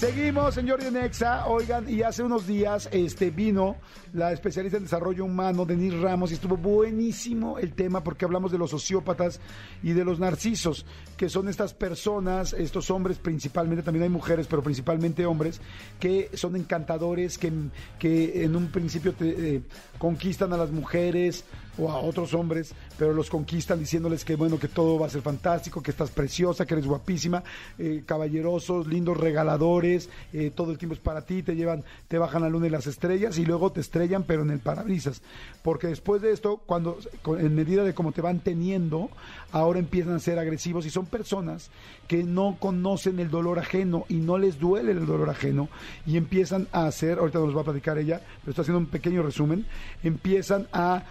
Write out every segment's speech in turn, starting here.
Seguimos, señor Nexa. Oigan, y hace unos días este, vino la especialista en desarrollo humano, Denise Ramos, y estuvo buenísimo el tema porque hablamos de los sociópatas y de los narcisos, que son estas personas, estos hombres principalmente, también hay mujeres, pero principalmente hombres, que son encantadores, que, que en un principio eh, conquistan a las mujeres o a otros hombres, pero los conquistan diciéndoles que bueno, que todo va a ser fantástico, que estás preciosa, que eres guapísima, eh, caballerosos, lindos regaladores, eh, todo el tiempo es para ti, te llevan, te bajan la luna y las estrellas y luego te estrellan, pero en el parabrisas. Porque después de esto, cuando, en medida de cómo te van teniendo, ahora empiezan a ser agresivos y son personas que no conocen el dolor ajeno y no les duele el dolor ajeno y empiezan a hacer, ahorita nos va a platicar ella, pero estoy haciendo un pequeño resumen, empiezan a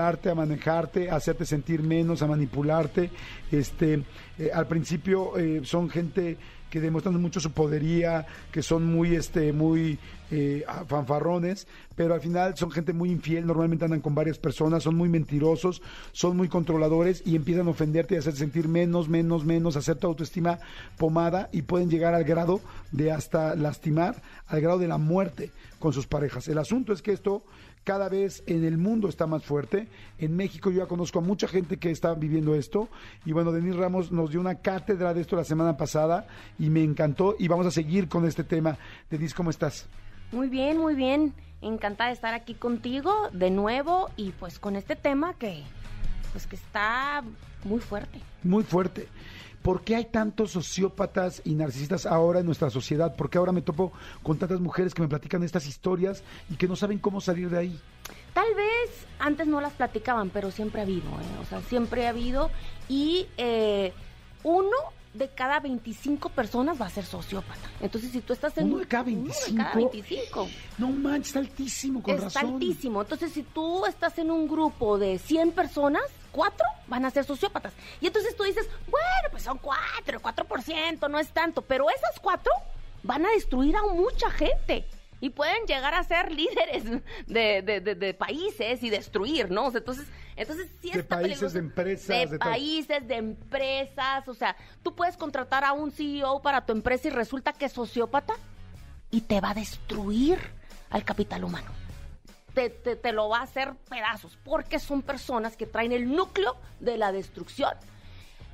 a manejarte, a hacerte sentir menos, a manipularte. Este, eh, al principio eh, son gente que demuestran mucho su podería, que son muy, este, muy eh, fanfarrones, pero al final son gente muy infiel, normalmente andan con varias personas, son muy mentirosos, son muy controladores y empiezan a ofenderte y a hacer sentir menos, menos, menos, hacer tu autoestima pomada y pueden llegar al grado de hasta lastimar, al grado de la muerte con sus parejas. El asunto es que esto cada vez en el mundo está más fuerte. En México yo ya conozco a mucha gente que está viviendo esto. Y bueno, Denis Ramos nos dio una cátedra de esto la semana pasada y me encantó. Y vamos a seguir con este tema. Denis, ¿cómo estás? Muy bien, muy bien. Encantada de estar aquí contigo de nuevo y pues con este tema que pues que está muy fuerte. Muy fuerte. ¿Por qué hay tantos sociópatas y narcisistas ahora en nuestra sociedad? ¿Por qué ahora me topo con tantas mujeres que me platican estas historias y que no saben cómo salir de ahí? Tal vez antes no las platicaban, pero siempre ha habido, ¿eh? o sea, siempre ha habido. Y eh, uno de cada 25 personas va a ser sociópata. Entonces, si tú estás en... Uno de cada 25. Uno de cada 25. No manches, está altísimo, con está razón. altísimo. Entonces, si tú estás en un grupo de 100 personas, cuatro van a ser sociópatas. Y entonces tú dices, bueno, pues son cuatro, cuatro por ciento, no es tanto. Pero esas cuatro van a destruir a mucha gente y pueden llegar a ser líderes de, de, de, países y destruir, ¿no? O sea, entonces, entonces sí de está países, de empresas, de, de países, de empresas, o sea, tú puedes contratar a un CEO para tu empresa y resulta que es sociópata y te va a destruir al capital humano. Te, lo va a hacer pedazos, porque son personas que traen el núcleo de la destrucción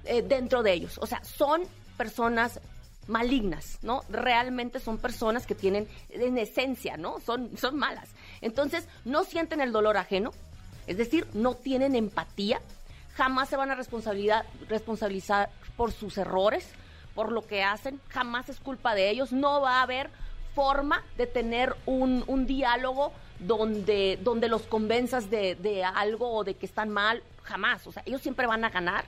eh, dentro de ellos. O sea, son personas malignas, ¿no? Realmente son personas que tienen, en esencia, ¿no? Son, son malas. Entonces, no sienten el dolor ajeno, es decir, no tienen empatía, jamás se van a responsabilidad, responsabilizar por sus errores, por lo que hacen, jamás es culpa de ellos, no va a haber forma de tener un, un diálogo donde, donde los convenzas de, de algo o de que están mal, jamás, o sea, ellos siempre van a ganar.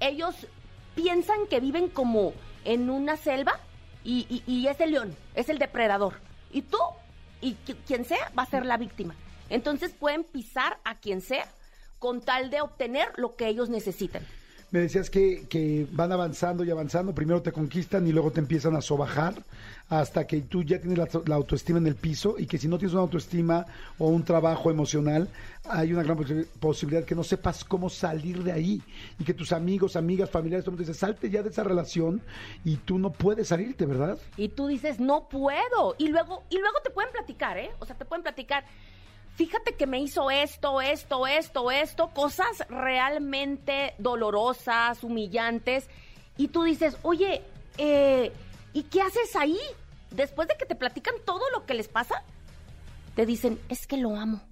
Ellos piensan que viven como en una selva y, y, es el león, es el depredador. Y tú y quien sea va a ser la víctima. Entonces pueden pisar a quien sea con tal de obtener lo que ellos necesitan. Me decías que, que, van avanzando y avanzando, primero te conquistan y luego te empiezan a sobajar hasta que tú ya tienes la, autoestima en el piso y que si no tienes una autoestima o un trabajo emocional, hay una gran posi posibilidad que no sepas cómo salir de ahí y que tus amigos, amigas, familiares, todo el salte ya de esa relación y tú no puedes salirte, ¿verdad? Y tú dices, no puedo. Y luego, y luego te pueden platicar, ¿eh? O sea, te pueden platicar fíjate que me hizo esto, esto, esto, esto, cosas realmente dolorosas, humillantes, y tú dices, oye, eh, ¿y qué haces ahí? Después de que te platican todo lo que les pasa, te dicen, es que lo amo.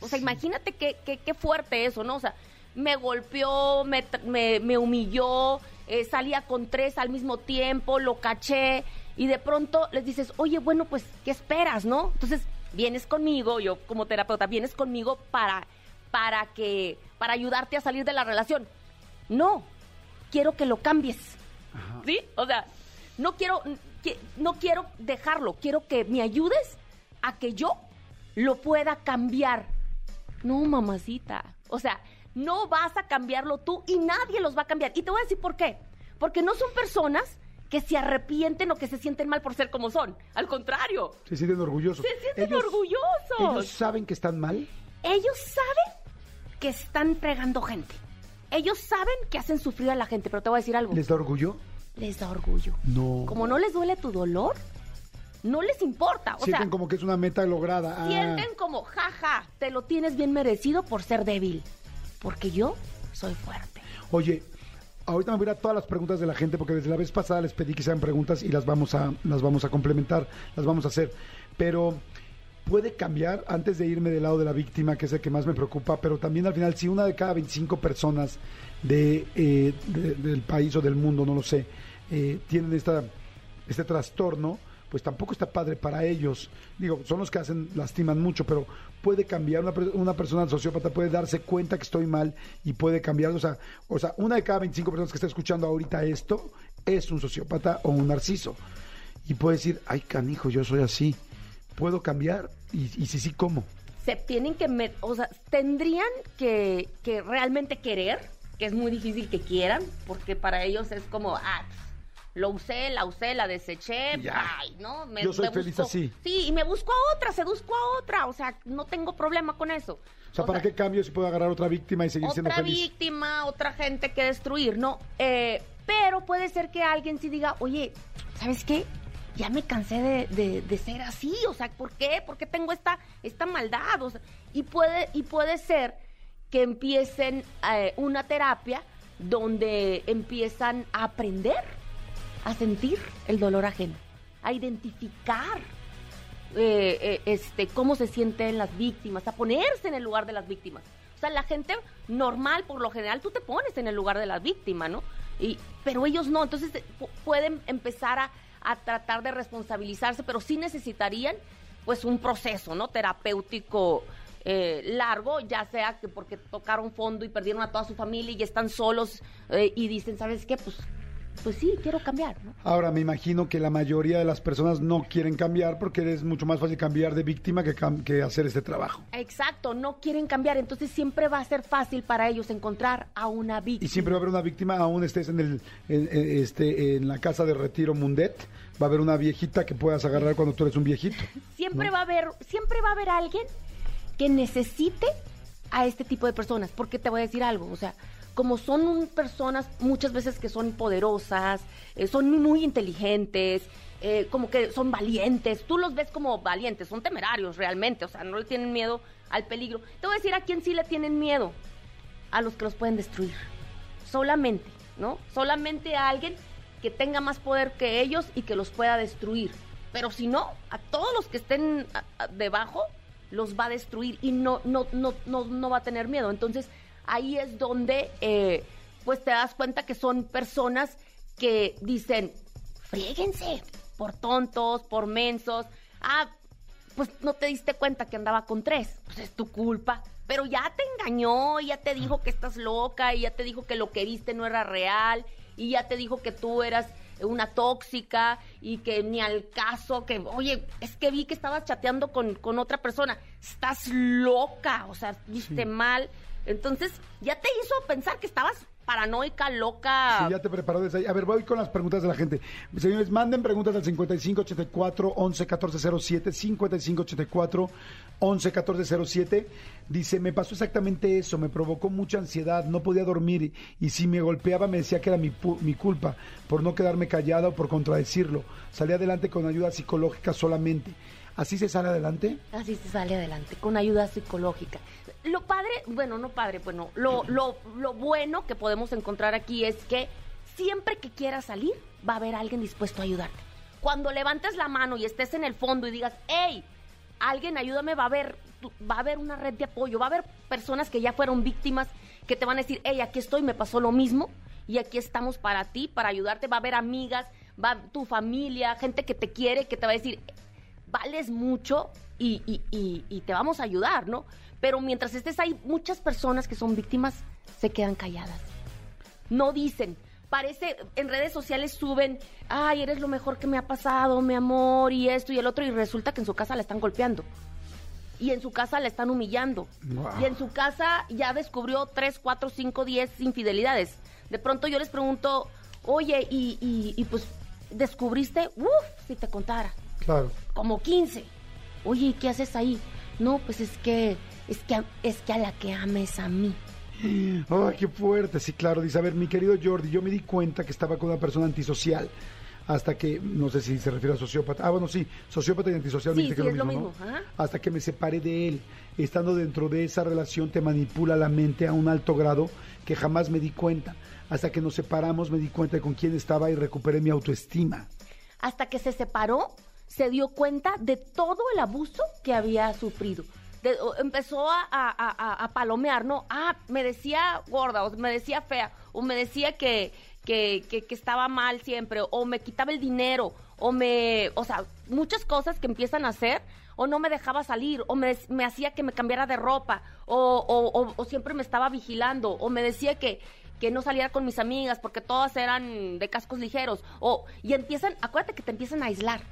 O sea, imagínate qué, qué, qué fuerte eso, ¿no? O sea, me golpeó, me, me, me humilló, eh, salía con tres al mismo tiempo, lo caché, y de pronto les dices, oye, bueno, pues, ¿qué esperas, no? Entonces, vienes conmigo, yo como terapeuta, vienes conmigo para, para que, para ayudarte a salir de la relación. No, quiero que lo cambies. Ajá. ¿Sí? O sea, no quiero, que, no quiero dejarlo, quiero que me ayudes a que yo lo pueda cambiar. No, mamacita. O sea, no vas a cambiarlo tú y nadie los va a cambiar. Y te voy a decir por qué. Porque no son personas que se arrepienten o que se sienten mal por ser como son. Al contrario. Se sienten orgullosos. Se sienten Ellos- orgullosos. Ellos saben que están mal. Ellos saben que están fregando gente. Ellos saben que hacen sufrir a la gente, pero te voy a decir algo. ¿Les da orgullo? Les da orgullo. No. Como no les duele tu dolor, no les importa. O Sienten sea, como que es una meta lograda. Ah, sienten como, jaja, te lo tienes bien merecido por ser débil. Porque yo soy fuerte. Oye, ahorita me voy a ir a todas las preguntas de la gente porque desde la vez pasada les pedí que sean preguntas y las vamos a, las vamos a complementar, las vamos a hacer. Pero puede cambiar antes de irme del lado de la víctima, que es el que más me preocupa, pero también al final, si una de cada 25 personas de, eh, de- del país o del mundo, no lo sé, eh, tienen esta, este trastorno, pues tampoco está padre para ellos. Digo, son los que hacen, lastiman mucho, pero puede cambiar. Una, una persona sociópata puede darse cuenta que estoy mal y puede cambiar. O sea, o sea, una de cada 25 personas que está escuchando ahorita esto es un sociópata o un narciso. Y puede decir, ay, canijo, yo soy así. ¿Puedo cambiar? Y, y si sí, ¿cómo? Se tienen que, met- o sea, tendrían que, que realmente querer, que es muy difícil que quieran, porque para ellos es como, ah, lo usé, la usé, la deseché, Ya. ay, ¿no? Me- Yo soy me feliz busco- así. Sí, y me busco a otra, seduzco a otra, o sea, no tengo problema con eso. O sea, ¿para qué cambio si puedo agarrar otra víctima y seguir siendo otra feliz? víctima, otra gente que destruir, ¿no? Eh, pero puede ser que alguien sí diga, oye, ¿sabes qué? Ya me cansé de, de- de ser así, o sea, ¿por qué? ¿Por qué tengo esta, esta maldad? O sea, y, puede, y puede ser que empiecen eh, una terapia donde empiezan a aprender a sentir el dolor ajeno, a identificar eh, eh, este, cómo se sienten las víctimas, a ponerse en el lugar de las víctimas. O sea, la gente normal, por lo general, tú te pones en el lugar de la víctima, ¿no? Y, pero ellos no, entonces eh, pu- pueden empezar a, a tratar de responsabilizarse, pero sí necesitarían, pues, un proceso, ¿no? Terapéutico largo, ya sea que porque tocaron fondo y perdieron a toda su familia y están solos y dicen, ¿sabes qué? Pues, pues sí, quiero cambiar, ¿no? Ahora, me imagino que la mayoría de las personas no quieren cambiar porque es mucho más fácil cambiar de víctima que, cam- que hacer este trabajo. Exacto, no quieren cambiar, entonces siempre va a ser fácil para ellos encontrar a una víctima. Y siempre va a haber una víctima, aún estés en, el, en, en- este, en la casa de retiro Mundet, va a haber una viejita que puedas agarrar cuando tú eres un viejito. Siempre va a haber, siempre va a haber alguien que necesite a este tipo de personas, porque te voy a decir algo, o sea, como son personas muchas veces que son poderosas, eh, son muy inteligentes, eh, como que son valientes, tú los ves como valientes, son temerarios realmente, o sea, no le tienen miedo al peligro. Te voy a decir a quién sí le tienen miedo, a los que los pueden destruir, solamente, ¿no? Solamente a alguien que tenga más poder que ellos y que los pueda destruir. Pero si no, a todos los que estén debajo los va a destruir y no, no, no, no, no va a tener miedo. Entonces ahí es donde eh, pues te das cuenta que son personas que dicen, fríguense por tontos, por mensos. Ah, pues no te diste cuenta que andaba con tres, pues es tu culpa. Pero ya te engañó, ya te dijo que estás loca, y ya te dijo que lo que viste no era real, y ya te dijo que tú eras una tóxica y que ni al caso, que, oye, es que vi que estabas chateando con, con otra persona, estás loca, o sea, viste mal. Entonces, ya te hizo pensar que estabas paranoica, loca. Sí, ya te preparó desde ahí. A ver, voy con las preguntas de la gente. Señores, manden preguntas al 5584 111407 5584 111407. Dice, me pasó exactamente eso, me provocó mucha ansiedad, no podía dormir y si me golpeaba me decía que era mi, mi culpa por no quedarme callada o por contradecirlo. Salí adelante con ayuda psicológica solamente. ¿Así se sale adelante? Así se sale adelante, con ayuda psicológica. Lo padre, bueno, no padre, bueno, lo, lo, lo bueno que podemos encontrar aquí es que siempre que quieras salir, va a haber alguien dispuesto a ayudarte. Cuando levantes la mano y estés en el fondo y digas, hey, alguien ayúdame, va a haber, va a haber una red de apoyo, va a haber personas que ya fueron víctimas que te van a decir, hey, aquí estoy, me pasó lo mismo y aquí estamos para ti, para ayudarte, va a haber amigas, va tu familia, gente que te quiere, que te va a decir, vales mucho y, y- y- y te vamos a ayudar, ¿no? Pero mientras estés ahí, muchas personas que son víctimas se quedan calladas. No dicen. Parece, en redes sociales suben, ay, eres lo mejor que me ha pasado, mi amor, y esto y el otro, y resulta que en su casa la están golpeando. y en su casa la están humillando. Y en su casa ya descubrió tres, cuatro, cinco, diez infidelidades. De pronto yo les pregunto, oye, y, y- y pues descubriste, uff, si te contara, Claro. como 15. Oye, ¿y qué haces ahí? No, pues es que, es que, es que a la que ames a mí. Ay, qué fuerte, sí, claro. Dice, a ver, mi querido Jordi, yo me di cuenta que estaba con una persona antisocial hasta que, no sé si se refiere a sociópata. Ah, bueno, sí, sociópata y antisocial. me Sí, dijiste sí, que es lo mismo. Hasta que me separé de él. Estando dentro de esa relación te manipula la mente a un alto grado que jamás me di cuenta. Hasta que nos separamos me di cuenta de con quién estaba y recuperé mi autoestima. hasta que se separó, se dio cuenta de todo el abuso que había sufrido. Empezó a, palomear, ¿no? Ah, me decía gorda, o me decía fea, o me decía que, estaba mal siempre, o me quitaba el dinero, o me, o sea, muchas cosas que empiezan a hacer, o no me dejaba salir, o me, hacía que me cambiara de ropa, o siempre me estaba vigilando, o me decía que, que no saliera con mis amigas porque todas eran de cascos ligeros. O, y empiezan, acuérdate que te empiezan a aislar.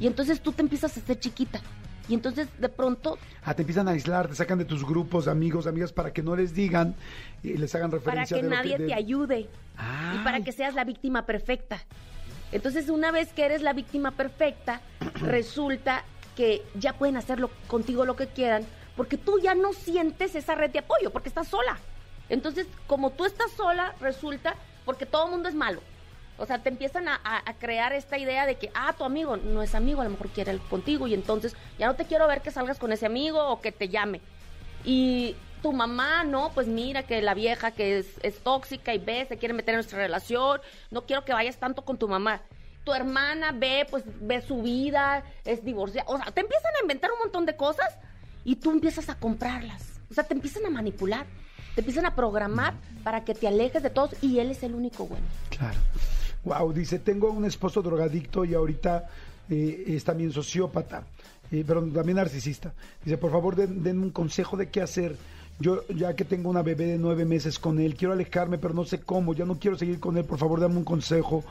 Y entonces tú te empiezas a hacer chiquita. Y entonces de pronto, Ah, te empiezan a aislar, te sacan de tus grupos amigos, amigas, para que no les digan y les hagan para referencia que de lo nadie de- te ayude. Y para que seas la víctima perfecta. Entonces una vez que eres la víctima perfecta, resulta que ya pueden hacerlo contigo lo que quieran, porque tú ya no sientes esa red de apoyo, porque estás sola. Entonces, como tú estás sola, resulta, porque todo el mundo es malo. O sea, te empiezan a, crear esta idea de que, ah, tu amigo no es amigo, a lo mejor quiere ir contigo y entonces ya no te quiero ver que salgas con ese amigo o que te llame. Y tu mamá, no, pues mira que la vieja que es, es tóxica y ve, se quiere meter en nuestra relación, no quiero que vayas tanto con tu mamá. Tu hermana ve, pues ve su vida, es divorciada. O sea, te empiezan a inventar un montón de cosas y tú empiezas a comprarlas. O sea, te empiezan a manipular, te empiezan a programar para que te alejes de todos y él es el único bueno. Claro. Wow, dice, tengo un esposo drogadicto y ahorita eh, es también sociópata, eh, pero también narcisista. Dice, por favor, den- denme un consejo de qué hacer. Yo, ya que tengo una bebé de nueve meses con él, quiero alejarme, pero no sé cómo, ya no quiero seguir con él. Por favor, dame un consejo,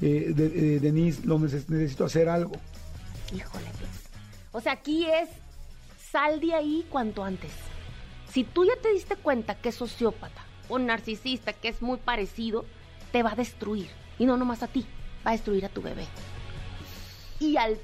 eh, de- eh, Denise, lo neces- necesito hacer algo. Híjole. O sea, aquí es sal de ahí cuanto antes. Si tú ya te diste cuenta que es sociópata o narcisista, que es muy parecido, te va a destruir. Y no nomás a ti, va a destruir a tu bebé. Y al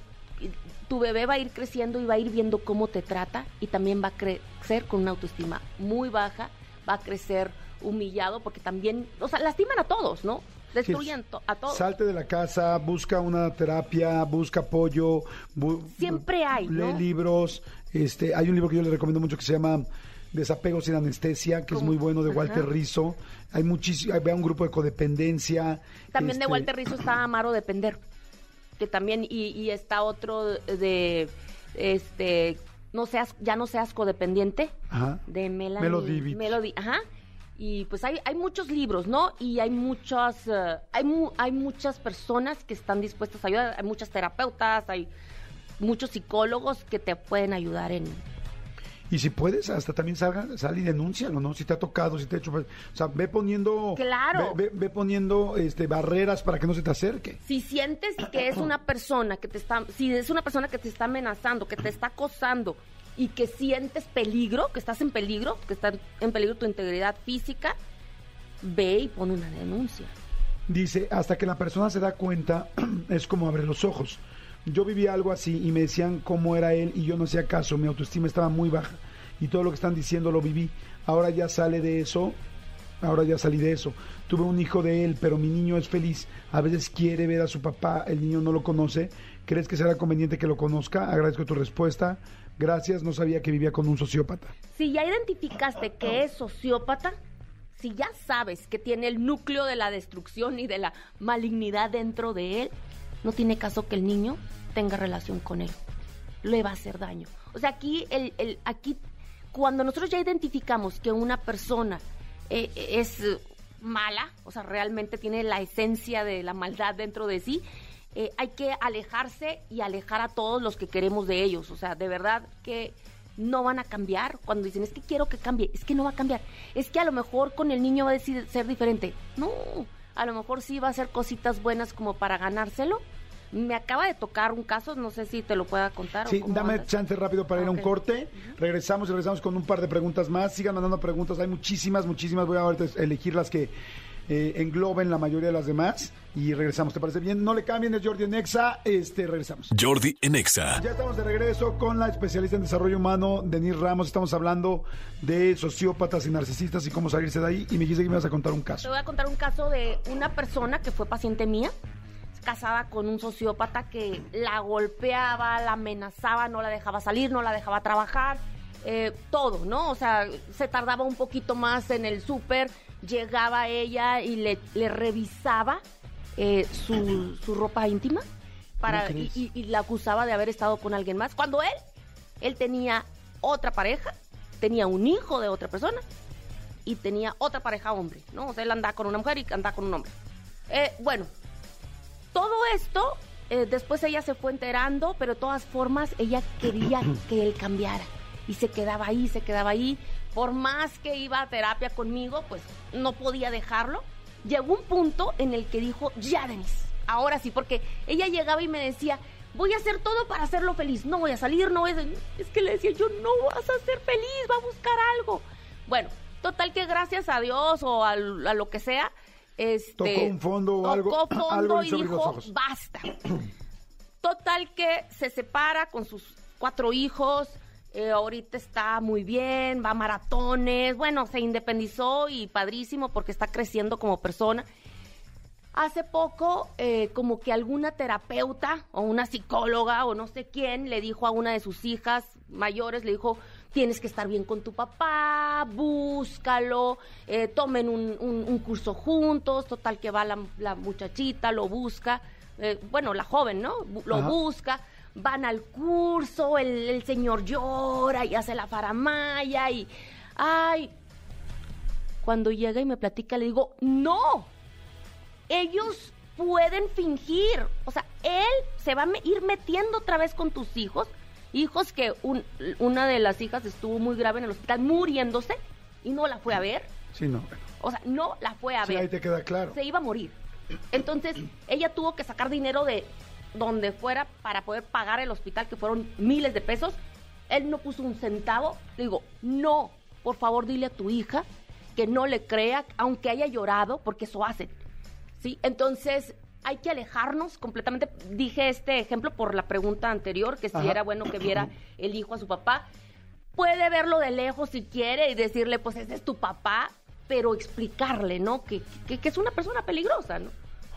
tu bebé va a ir creciendo y va a ir viendo cómo te trata y también va a crecer con una autoestima muy baja, va a crecer humillado porque también, o sea, lastiman a todos, ¿no? Destruyen to- a todos. Salte de la casa, busca una terapia, busca apoyo. bu- Siempre hay, Lee ¿no? libros. Este, hay un libro que yo le recomiendo mucho que se llama Desapego sin anestesia, que es muy bueno de Walter Ajá. Rizzo. Hay muchísimo, hay un grupo de codependencia. También de este, Walter Rizzo está Amaro Depender. Que también, y, y está otro de este no seas, ya no seas codependiente, Ajá. de Melanie. Melody. Melody, ajá. Y pues hay, hay muchos libros, ¿no? Y hay muchas, eh, hay, mu- hay muchas personas que están dispuestas a ayudar, hay muchas terapeutas, hay muchos psicólogos que te pueden ayudar en, Y si puedes, hasta también salga, sal y denúncialo, ¿no? Si te ha tocado, si te ha hecho... O sea, ve poniendo... Claro. Ve, ve- ve poniendo este, barreras para que no se te acerque. Si sientes que es una persona que te está, si es una persona que te está amenazando, que te está acosando y que sientes peligro, que estás en peligro, que está en peligro tu integridad física, ve y pon una denuncia. Dice, hasta que la persona se da cuenta, es como abre los ojos. Yo vivía algo así y me decían cómo era él y yo no hacía caso, mi autoestima estaba muy baja y todo lo que están diciendo lo viví. Ahora ya sale de eso, ahora ya salí de eso. Tuve un hijo de él, pero mi niño es feliz. A veces quiere ver a su papá, el niño no lo conoce. ¿Crees que será conveniente que lo conozca? Agradezco tu respuesta. Gracias, no sabía que vivía con un sociópata. Si ya identificaste que es sociópata, si ya sabes que tiene el núcleo de la destrucción y de la malignidad dentro de él, no tiene caso que el niño tenga relación con él. Le va a hacer daño. O sea, aquí, el, el- aquí cuando nosotros ya identificamos que una persona eh, es eh, mala, o sea, realmente tiene la esencia de la maldad dentro de sí, eh, hay que alejarse y alejar a todos los que queremos de ellos. O sea, de verdad que no van a cambiar. Cuando dicen, es que quiero que cambie, es que no va a cambiar. Es que a lo mejor con el niño va a ser diferente. No, a lo mejor sí va a hacer cositas buenas como para ganárselo, Me acaba de tocar un caso, no sé si te lo pueda contar. o Sí, dame andas. chance rápido para ir a un corte. Regresamos y regresamos con un par de preguntas más. Sigan mandando preguntas, hay muchísimas, muchísimas. Voy a elegir las que eh, engloben la mayoría de las demás. Y regresamos, ¿te parece bien? No le cambien, es Jordi Nexa. Este, regresamos. Jordi en Exa. Ya estamos de regreso con la especialista en desarrollo humano, Denise Ramos. Estamos hablando de sociópatas y narcisistas y cómo salirse de ahí. Y me dijiste que me vas a contar un Te caso. voy a contar un caso de una persona que fue paciente mía, casada con un sociópata que la golpeaba, la amenazaba, no la dejaba salir, no la dejaba trabajar, eh, todo, ¿no? O sea, se tardaba un poquito más en el súper, llegaba ella y le, le revisaba eh, su, su ropa íntima para, y la acusaba de haber estado con alguien más. Cuando él, él tenía otra pareja, tenía un hijo de otra persona y tenía otra pareja hombre, ¿no? O sea, él andaba con una mujer y andaba con un hombre. Eh, bueno, todo esto, eh, después ella se fue enterando, pero de todas formas ella quería que él cambiara. Y se quedaba ahí, se quedaba ahí. Por más que iba a terapia conmigo, pues no podía dejarlo. Llegó un punto en el que dijo, ya Denise, ahora sí, porque ella llegaba y me decía, voy a hacer todo para hacerlo feliz, no voy a salir, no voy a... Es que le decía yo, no vas a ser feliz, va a buscar algo. Bueno, total que gracias a Dios o a, lo que sea, este, Tocó un fondo o algo- tocó fondo algo y dijo, basta. Total que se separa con sus cuatro hijos, eh, ahorita está muy bien, va a maratones, bueno, se independizó y padrísimo porque está creciendo como persona. Hace poco, eh, como que alguna terapeuta o una psicóloga o no sé quién le dijo a una de sus hijas mayores, le dijo, tienes que estar bien con tu papá, búscalo, eh, tomen un, un- un curso juntos, total que va la, la muchachita, lo busca, eh, bueno, la joven, ¿no? Lo Ajá. busca, van al curso, el, el señor llora y hace la faramaya y, ay, cuando llega y me platica, le digo, no, ellos pueden fingir. O sea, él se va a ir metiendo otra vez con tus hijos. Hijos que un- una de las hijas estuvo muy grave en el hospital muriéndose y no la fue a ver. Sí, no. O sea, no la fue a Sí, ver. ahí te queda claro. Se iba a morir. Entonces, ella tuvo que sacar dinero de donde fuera para poder pagar el hospital, que fueron miles de pesos. Él no puso un centavo. Le digo, no, por favor dile a tu hija que no le crea, aunque haya llorado, porque eso hacen. ¿Sí? Entonces, hay que alejarnos completamente. Dije este ejemplo por la pregunta anterior, que si Ajá. era bueno que viera el hijo a su papá. Puede verlo de lejos si quiere y decirle, pues ese es tu papá, pero explicarle, ¿no? Que, que- que es una persona peligrosa, ¿no?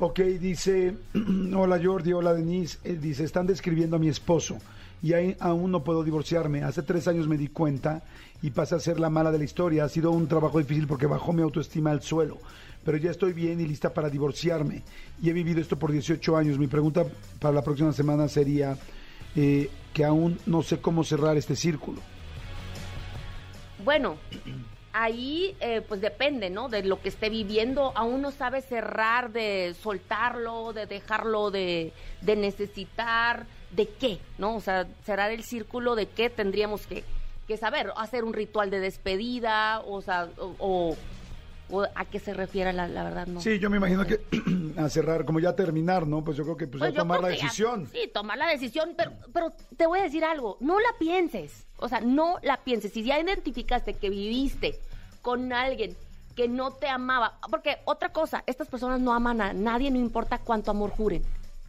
Ok, dice, hola Jordi, hola Denise, Eh, dice, están describiendo a mi esposo y aún no puedo divorciarme. Hace tres años me di cuenta y pasé a ser la mala de la historia. Ha sido un trabajo difícil porque bajó mi autoestima al suelo, pero ya estoy bien y lista para divorciarme. Y he vivido esto por 18 años. Mi pregunta para la próxima semana sería eh, que aún no sé cómo cerrar este círculo. Bueno, ahí eh, pues depende, ¿no? De lo que esté viviendo. Aún no sabe cerrar de soltarlo, de dejarlo de, de necesitar, de qué, ¿no? O sea, cerrar el círculo de qué tendríamos que, que saber. Hacer un ritual de despedida, o sea, o, o- o a qué se refiere la, la verdad, ¿no? Sí, yo me imagino que a cerrar, como ya terminar, ¿no? Pues yo creo que pues, Pues ya yo tomar la ya- decisión. sí, tomar la decisión, pero, pero te voy a decir algo, no la pienses, o sea, no la pienses. Si ya identificaste que viviste con alguien que no te amaba, porque otra cosa, estas personas no aman a nadie, no importa cuánto amor juren.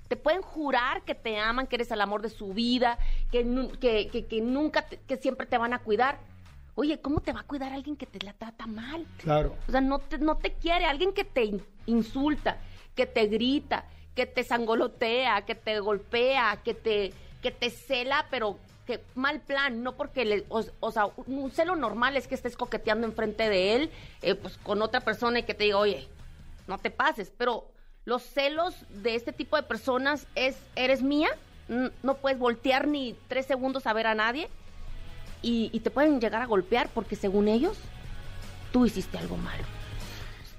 Te pueden jurar que te aman, que eres el amor de su vida, que, que, que- que nunca, te- que siempre te van a cuidar. Oye, ¿cómo te va a cuidar alguien que te la trata mal? Claro. O sea, no te, no te quiere. Alguien que te in- insulta, que te grita, que te sangolotea, que te golpea, que te, que te cela, pero que mal plan, no porque le, o, o sea, un celo normal es que estés coqueteando enfrente de él, eh, pues con otra persona y que te diga, oye, no te pases, pero los celos de este tipo de personas es, eres mía, no puedes voltear ni tres segundos a ver a nadie y, te pueden llegar a golpear porque según ellos, tú hiciste algo malo.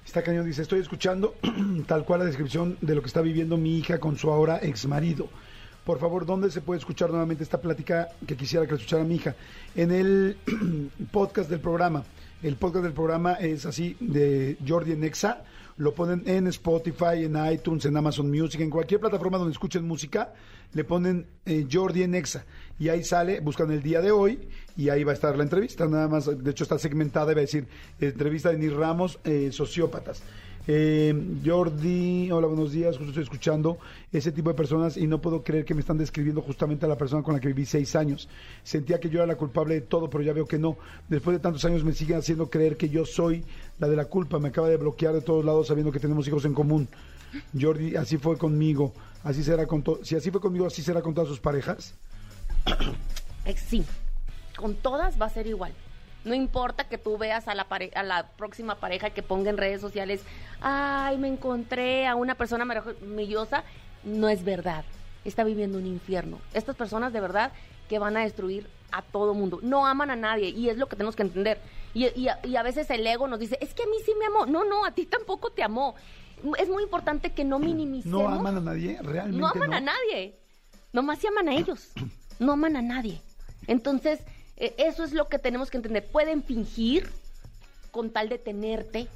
Está cañón, dice, estoy escuchando tal cual la descripción de lo que está viviendo mi hija con su ahora ex marido. Por favor, ¿dónde se puede escuchar nuevamente esta plática que quisiera que escuchara mi hija? En el podcast del programa. El podcast del programa es así, de Jordi en Exa, lo ponen en Spotify, en iTunes, en Amazon Music, en cualquier plataforma donde escuchen música, le ponen eh, Jordi en Exa. Y ahí sale, buscan el día de hoy y ahí va a estar la entrevista. Nada más, de hecho está segmentada va a decir entrevista de Nir Ramos, eh, sociópatas. Eh, Jordi, hola, buenos días. Justo estoy escuchando ese tipo de personas y no puedo creer que me están describiendo justamente a la persona con la que viví seis años. Sentía que yo era la culpable de todo, pero ya veo que no. Después de tantos años me siguen haciendo creer que yo soy la de la culpa. Me acaba de bloquear de todos lados sabiendo que tenemos hijos en común. Jordi, así fue conmigo. Así será con si así fue conmigo, así será con todas sus parejas. Eh, Sí, con todas va a ser igual. No importa que tú veas a la, pare- a la próxima pareja que ponga en redes sociales, ay, me encontré a una persona maravillosa, no es verdad. Está viviendo un infierno. Estas personas de verdad que van a destruir a todo mundo. No aman a nadie y es lo que tenemos que entender. Y, y a, y a veces el ego nos dice, es que a mí sí me amó. No, no, a ti tampoco te amó. Es muy importante que no minimicemos. No aman a nadie, realmente. No aman a nadie. Nomás se aman a ellos. No aman a nadie. Entonces, eso es lo que tenemos que entender. Pueden fingir con tal de tenerte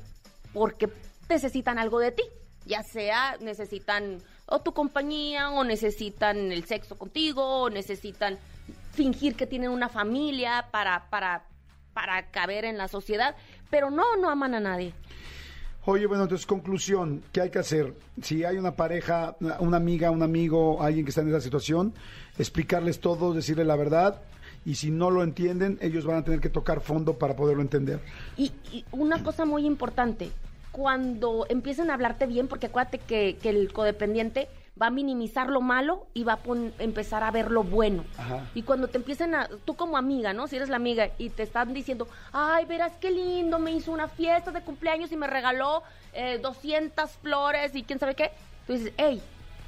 porque necesitan algo de ti. Ya sea necesitan o tu compañía o necesitan el sexo contigo o necesitan fingir que tienen una familia para, para, para caber en la sociedad. Pero no, no aman a nadie. Oye, bueno, entonces, conclusión, ¿qué hay que hacer? Si hay una pareja, una una amiga, un amigo, alguien que está en esa situación, explicarles todo, decirle la verdad, y si no lo entienden, ellos van a tener que tocar fondo para poderlo entender. Y, y una cosa muy importante, cuando empiecen a hablarte bien, porque acuérdate que, que el codependiente va a minimizar lo malo y va a pon- empezar a ver lo bueno. Ajá. Y cuando te empiecen a, tú como amiga, ¿no? Si eres la amiga y te están diciendo, ay, verás qué lindo, me hizo una fiesta de cumpleaños y me regaló eh, 200 flores y quién sabe qué. Tú dices, hey,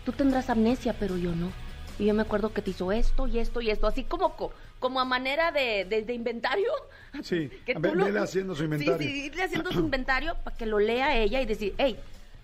tú tendrás amnesia, pero yo no. Y yo me acuerdo que te hizo esto y esto y esto, así como, co- como a manera de, de- de inventario. Sí, Que tú lo- haciendo su inventario. Sí, sí, irle haciendo su inventario para que lo lea ella y decir, hey,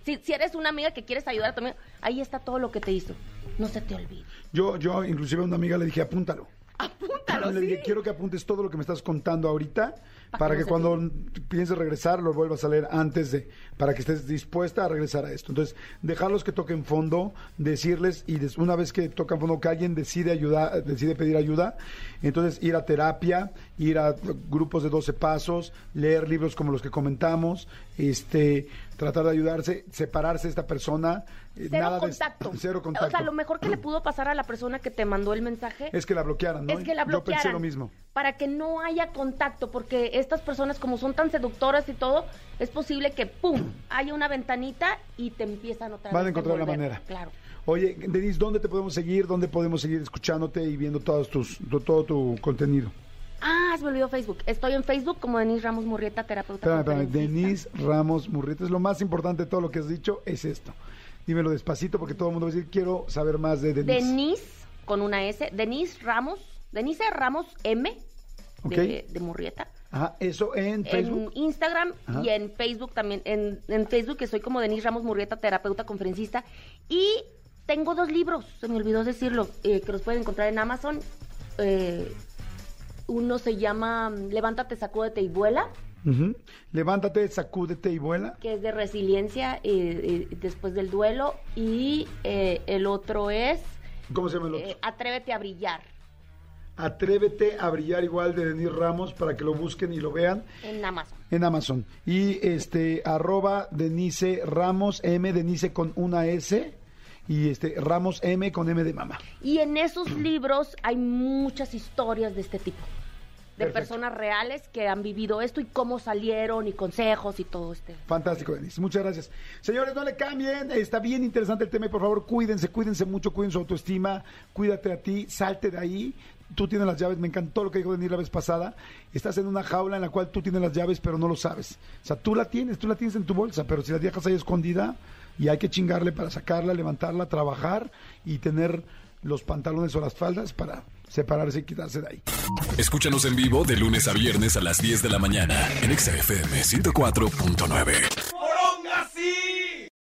si, si eres una amiga que quieres ayudar también, ahí está todo lo que te hizo. No se te olvide. Yo, yo, inclusive a una amiga le dije, apúntalo. Apúntalo, Le dije, sí. quiero que apuntes todo lo que me estás contando ahorita Pa' para que no cuando pienses regresar lo vuelvas a leer antes de, para que estés dispuesta a regresar a esto. Entonces, dejarlos que toquen fondo, decirles y des- una vez que tocan fondo que alguien decide ayudar, decide pedir ayuda, entonces ir a terapia, ir a grupos de 12 pasos, leer libros como los que comentamos, este, tratar de ayudarse, separarse de esta persona, eh, Cero nada de- contacto. cero contacto. O sea, lo mejor que le pudo pasar a la persona que te mandó el mensaje es que la bloquearan, ¿no? es que la Yo pensé bloquearan. lo mismo. Para que no haya contacto, porque estas personas, como son tan seductoras y todo, es posible que, ¡pum!, haya una ventanita y te empiezan otra Van a vez encontrar la manera. Claro. Oye, Denise, ¿dónde te podemos seguir? ¿Dónde podemos seguir escuchándote y viendo todos tus, tu- todo tu contenido? Ah, se me olvidó Facebook. Estoy en Facebook como Denise Ramos Murrieta, terapeuta. Espérame. Denise Ramos Murrieta. Es lo más importante de todo lo que has dicho, es esto. Dímelo despacito porque todo el mundo va a decir, quiero saber más de Denise. Denise, con una S. Denise Ramos. Denise Ramos M. De, Murrieta. Ajá, eso en Facebook. En Instagram Ajá. y en Facebook también. En, en Facebook que soy como Denise Ramos Murrieta, terapeuta conferencista. Y tengo dos libros, se me olvidó decirlo, eh, que los pueden encontrar en Amazon. Eh, uno se llama mm, Levántate, sacúdete y vuela. Levántate, sacúdete y vuela. que es de resiliencia eh, eh, después del duelo. Y eh, el otro es ¿Cómo se llama el otro? eh, Atrévete a brillar Atrévete a brillar igual de Denise Ramos para que lo busquen y lo vean en Amazon. en Amazon. Y este, arroba Denise Ramos M, Denise con una S. Y este, Ramos M con M de mamá. Y en esos libros hay muchas historias de este tipo. De Perfecto. personas reales que han vivido esto y cómo salieron y consejos y todo este. Fantástico, Denise. Muchas gracias. Señores, no le cambien. Está bien interesante el tema y por favor cuídense, cuídense mucho, cuiden su autoestima, cuídate a ti, salte de ahí. Tú tienes las llaves, me encantó lo que dijo Denise la vez pasada. Estás en una jaula en la cual tú tienes las llaves, pero no lo sabes. O sea, tú la tienes, tú la tienes en tu bolsa, pero si la dejas ahí escondida y hay que chingarle para sacarla, levantarla, trabajar y tener los pantalones o las faldas para separarse y quitarse de ahí. Escúchanos en vivo de lunes a viernes a las 10 de la mañana en Exa FM 104.9.